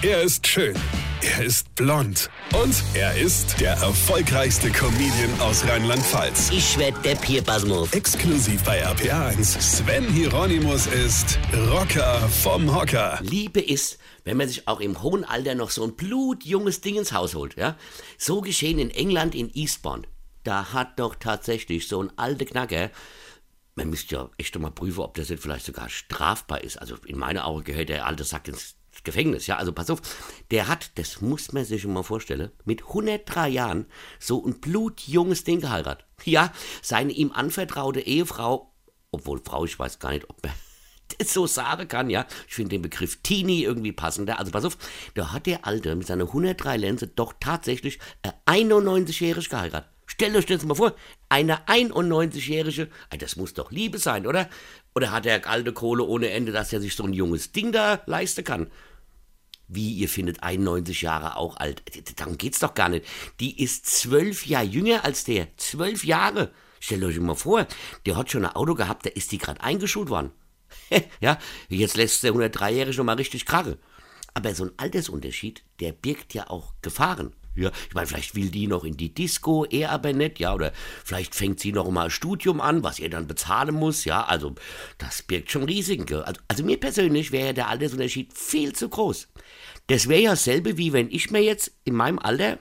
Er ist schön. Er ist blond. Und er ist der erfolgreichste Comedian aus Rheinland-Pfalz. Ich werd der Pierpasmus. Exklusiv bei RPA1. Sven Hieronymus ist Rocker vom Hocker. Liebe ist, wenn man sich auch im hohen Alter noch so ein blutjunges Ding ins Haus holt. Ja? So geschehen in England in Eastbourne. Da hat doch tatsächlich so ein alter Knacker man müsste ja echt mal prüfen, ob das nicht vielleicht sogar strafbar ist. Also in meiner Augen gehört der alte Sack ins Gefängnis, ja, also pass auf, der hat, das muss man sich mal vorstellen, mit 103 Jahren so ein blutjunges Ding geheiratet. Ja, seine ihm anvertraute Ehefrau, obwohl Frau, ich weiß gar nicht, ob man das so sagen kann, ja. Ich finde den Begriff Teenie irgendwie passender. Also pass auf, da hat der Alte mit seiner 103 Lenze doch tatsächlich 91-jährig geheiratet. Stellt euch das mal vor, eine 91-jährige, das muss doch Liebe sein, oder? Oder hat er alte Kohle ohne Ende, dass er sich so ein junges Ding da leisten kann? Wie, ihr findet 91 Jahre auch alt? Darum geht's doch gar nicht. Die ist zwölf Jahre jünger als der. Zwölf Jahre. Stellt euch mal vor, der hat schon ein Auto gehabt, da ist die gerade eingeschult worden. ja, jetzt lässt der 103-Jährige noch mal richtig krache. Aber so ein Altersunterschied, der birgt ja auch Gefahren. Ja, ich meine, vielleicht will die noch in die Disco, er aber nicht, ja, oder vielleicht fängt sie noch mal ein Studium an, was er dann bezahlen muss, ja, also das birgt schon Risiken. Also, also mir persönlich wäre der Altersunterschied viel zu groß. Das wäre ja dasselbe, wie wenn ich mir jetzt in meinem Alter,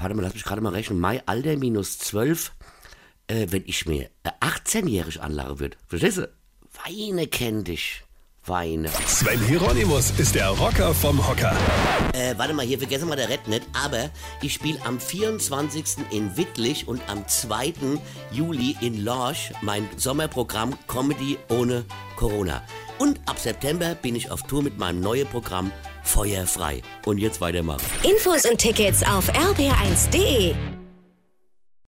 warte mal, lass mich gerade mal rechnen, mein Alter minus 12, äh, wenn ich mir 18-jährig anlachen würde. Verstehst du? Weine kenn dich. Weine. Sven Hieronymus ist der Rocker vom Hocker. Äh, warte mal, hier vergessen wir der Red nicht, aber ich spiele am 24. in Wittlich und am 2. Juli in Lorsch mein Sommerprogramm Comedy ohne Corona. Und ab September bin ich auf Tour mit meinem neuen Programm Feuerfrei. Und jetzt weitermachen. Infos und Tickets auf rb1.de.